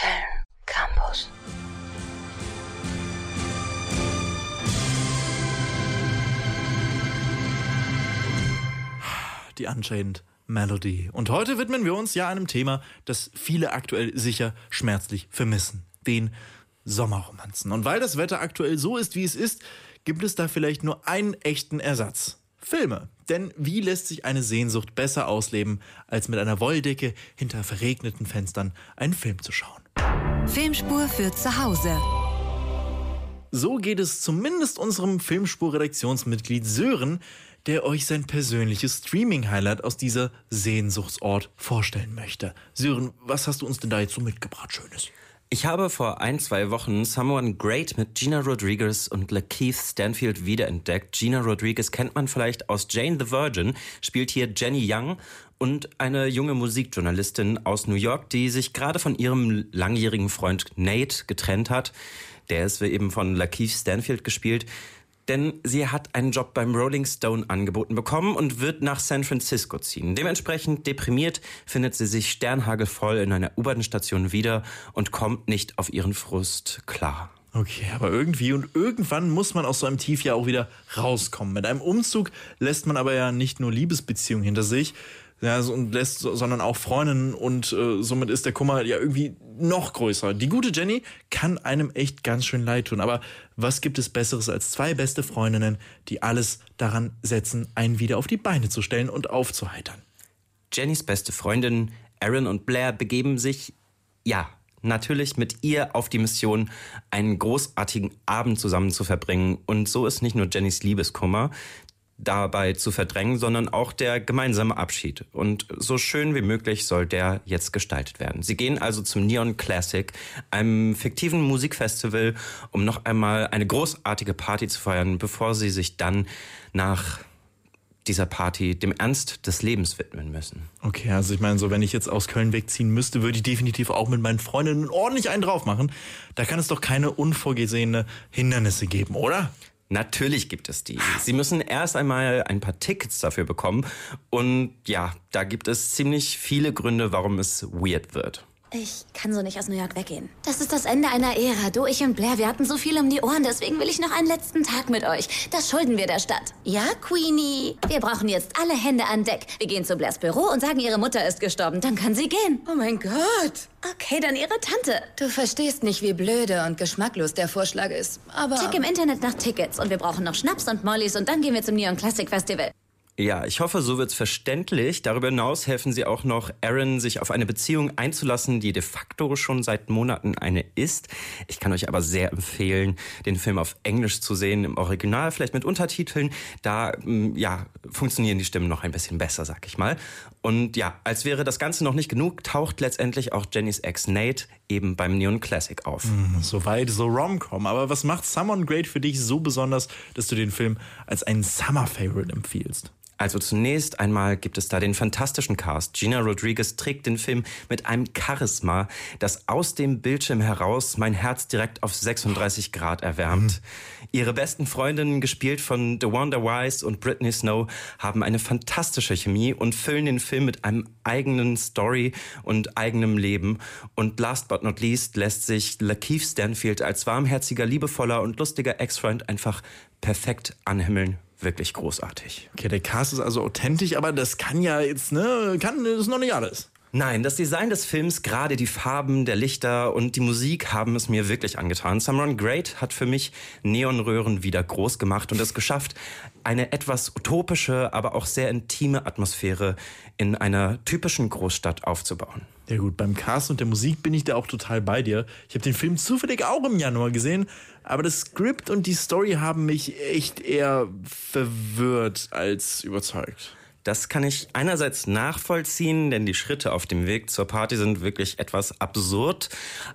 Film Campus. Die Unchained Melody. Und heute widmen wir uns ja einem Thema, das viele aktuell sicher schmerzlich vermissen. Den Sommerromanzen. Und weil das Wetter aktuell so ist, wie es ist, gibt es da vielleicht nur einen echten Ersatz. Filme. Denn wie lässt sich eine Sehnsucht besser ausleben, als mit einer Wolldecke hinter verregneten Fenstern einen Film zu schauen? Filmspur für zu Hause. So geht es zumindest unserem Filmspur-Redaktionsmitglied Sören, der euch sein persönliches Streaming-Highlight aus dieser Sehnsuchtsort vorstellen möchte. Sören, was hast du uns denn da jetzt so mitgebracht, Schönes? Ich habe vor ein, zwei Wochen Someone Great mit Gina Rodriguez und Lakeith Stanfield wiederentdeckt. Gina Rodriguez kennt man vielleicht aus Jane the Virgin, spielt hier Jenny Young und eine junge Musikjournalistin aus New York, die sich gerade von ihrem langjährigen Freund Nate getrennt hat. Der ist eben von Lakeith Stanfield gespielt denn sie hat einen Job beim Rolling Stone angeboten bekommen und wird nach San Francisco ziehen. Dementsprechend deprimiert findet sie sich sternhagelvoll in einer U-Bahn-Station wieder und kommt nicht auf ihren Frust klar. Okay, aber irgendwie und irgendwann muss man aus so einem Tief ja auch wieder rauskommen. Mit einem Umzug lässt man aber ja nicht nur Liebesbeziehungen hinter sich, ja, und lässt, sondern auch Freundinnen und äh, somit ist der Kummer ja irgendwie noch größer. Die gute Jenny kann einem echt ganz schön leid tun, aber was gibt es Besseres als zwei beste Freundinnen, die alles daran setzen, einen wieder auf die Beine zu stellen und aufzuheitern? Jennys beste Freundin Aaron und Blair begeben sich, ja, natürlich mit ihr auf die Mission, einen großartigen Abend zusammen zu verbringen. Und so ist nicht nur Jennys Liebeskummer, dabei zu verdrängen, sondern auch der gemeinsame Abschied. Und so schön wie möglich soll der jetzt gestaltet werden. Sie gehen also zum Neon Classic, einem fiktiven Musikfestival, um noch einmal eine großartige Party zu feiern, bevor sie sich dann nach dieser Party dem Ernst des Lebens widmen müssen. Okay, also ich meine, so wenn ich jetzt aus Köln wegziehen müsste, würde ich definitiv auch mit meinen Freundinnen ordentlich einen drauf machen. Da kann es doch keine unvorgesehene Hindernisse geben, oder? Natürlich gibt es die. Sie müssen erst einmal ein paar Tickets dafür bekommen. Und ja, da gibt es ziemlich viele Gründe, warum es weird wird. Ich kann so nicht aus New York weggehen. Das ist das Ende einer Ära. Du, ich und Blair, wir hatten so viel um die Ohren. Deswegen will ich noch einen letzten Tag mit euch. Das schulden wir der Stadt. Ja, Queenie? Wir brauchen jetzt alle Hände an Deck. Wir gehen zu Blairs Büro und sagen, ihre Mutter ist gestorben. Dann kann sie gehen. Oh mein Gott. Okay, dann ihre Tante. Du verstehst nicht, wie blöde und geschmacklos der Vorschlag ist. Aber... Check im Internet nach Tickets. Und wir brauchen noch Schnaps und Mollys. Und dann gehen wir zum Neon Classic Festival. Ja, ich hoffe, so wird's verständlich. Darüber hinaus helfen sie auch noch Aaron, sich auf eine Beziehung einzulassen, die de facto schon seit Monaten eine ist. Ich kann euch aber sehr empfehlen, den Film auf Englisch zu sehen, im Original, vielleicht mit Untertiteln. Da, mm, ja, funktionieren die Stimmen noch ein bisschen besser, sag ich mal. Und ja, als wäre das Ganze noch nicht genug, taucht letztendlich auch Jennys Ex Nate eben beim Neon Classic auf. Mm, Soweit so Rom-Com. Aber was macht Someone Great für dich so besonders, dass du den Film als einen Summer-Favorite empfiehlst? Also zunächst einmal gibt es da den fantastischen Cast. Gina Rodriguez trägt den Film mit einem Charisma, das aus dem Bildschirm heraus mein Herz direkt auf 36 Grad erwärmt. Mhm. Ihre besten Freundinnen, gespielt von The Wonder Wise und Britney Snow, haben eine fantastische Chemie und füllen den Film mit einem eigenen Story und eigenem Leben. Und last but not least lässt sich Lakeith Stanfield als warmherziger, liebevoller und lustiger Ex-Freund einfach perfekt anhimmeln wirklich großartig. Okay, der Cast ist also authentisch, aber das kann ja jetzt, ne, kann, das ist noch nicht alles. Nein, das Design des Films, gerade die Farben der Lichter und die Musik haben es mir wirklich angetan. Samron Great hat für mich Neonröhren wieder groß gemacht und es geschafft, eine etwas utopische, aber auch sehr intime Atmosphäre in einer typischen Großstadt aufzubauen. Ja gut, beim Cast und der Musik bin ich da auch total bei dir. Ich habe den Film zufällig auch im Januar gesehen, aber das Skript und die Story haben mich echt eher verwirrt als überzeugt. Das kann ich einerseits nachvollziehen, denn die Schritte auf dem Weg zur Party sind wirklich etwas absurd.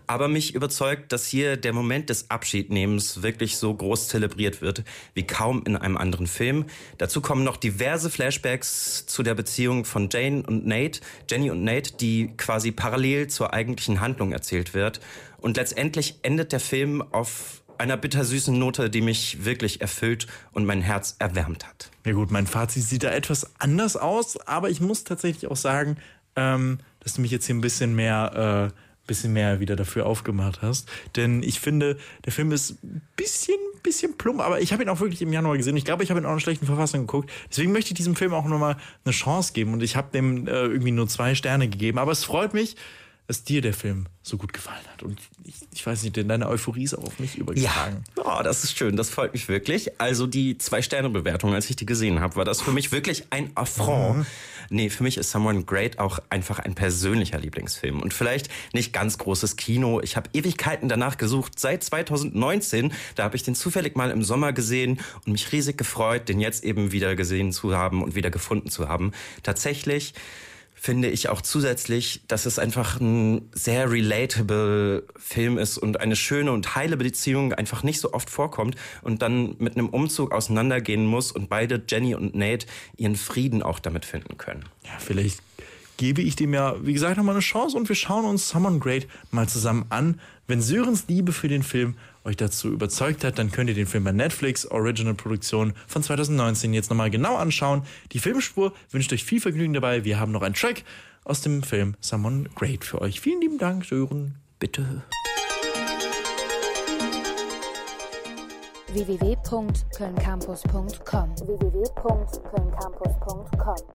Aber mich überzeugt, dass hier der Moment des Abschiednehmens wirklich so groß zelebriert wird wie kaum in einem anderen Film. Dazu kommen noch diverse Flashbacks zu der Beziehung von Jane und Nate, Jenny und Nate, die quasi parallel zur eigentlichen Handlung erzählt wird. Und letztendlich endet der Film auf einer bittersüßen Note, die mich wirklich erfüllt und mein Herz erwärmt hat. Ja gut, mein Fazit sieht da etwas anders aus, aber ich muss tatsächlich auch sagen, ähm, dass du mich jetzt hier ein bisschen mehr bisschen mehr wieder dafür aufgemacht hast. Denn ich finde, der Film ist ein bisschen, bisschen plump, aber ich habe ihn auch wirklich im Januar gesehen. Ich glaube, ich habe ihn auch in schlechten Verfassung geguckt. Deswegen möchte ich diesem Film auch nochmal eine Chance geben und ich habe dem äh, irgendwie nur zwei Sterne gegeben. Aber es freut mich, dass dir der Film so gut gefallen hat. Und ich, ich weiß nicht, denn deine Euphorie ist auch auf mich übergetragen. Ja, oh, das ist schön, das freut mich wirklich. Also die Zwei-Sterne-Bewertung, als ich die gesehen habe, war das für mich wirklich ein Affront. Mhm. Nee, für mich ist Someone Great auch einfach ein persönlicher Lieblingsfilm. Und vielleicht nicht ganz großes Kino. Ich habe Ewigkeiten danach gesucht, seit 2019. Da habe ich den zufällig mal im Sommer gesehen und mich riesig gefreut, den jetzt eben wieder gesehen zu haben und wieder gefunden zu haben. Tatsächlich finde ich auch zusätzlich, dass es einfach ein sehr relatable Film ist und eine schöne und heile Beziehung einfach nicht so oft vorkommt und dann mit einem Umzug auseinandergehen muss und beide, Jenny und Nate, ihren Frieden auch damit finden können. Ja, vielleicht gebe ich dem ja, wie gesagt, nochmal eine Chance und wir schauen uns Someone Great mal zusammen an. Wenn Sörens Liebe für den Film euch dazu überzeugt hat, dann könnt ihr den Film bei Netflix Original Produktion von 2019 jetzt nochmal genau anschauen. Die Filmspur wünscht euch viel Vergnügen dabei. Wir haben noch einen Track aus dem Film Someone Great für euch. Vielen lieben Dank, Sören. Bitte. www.kölncampus.com www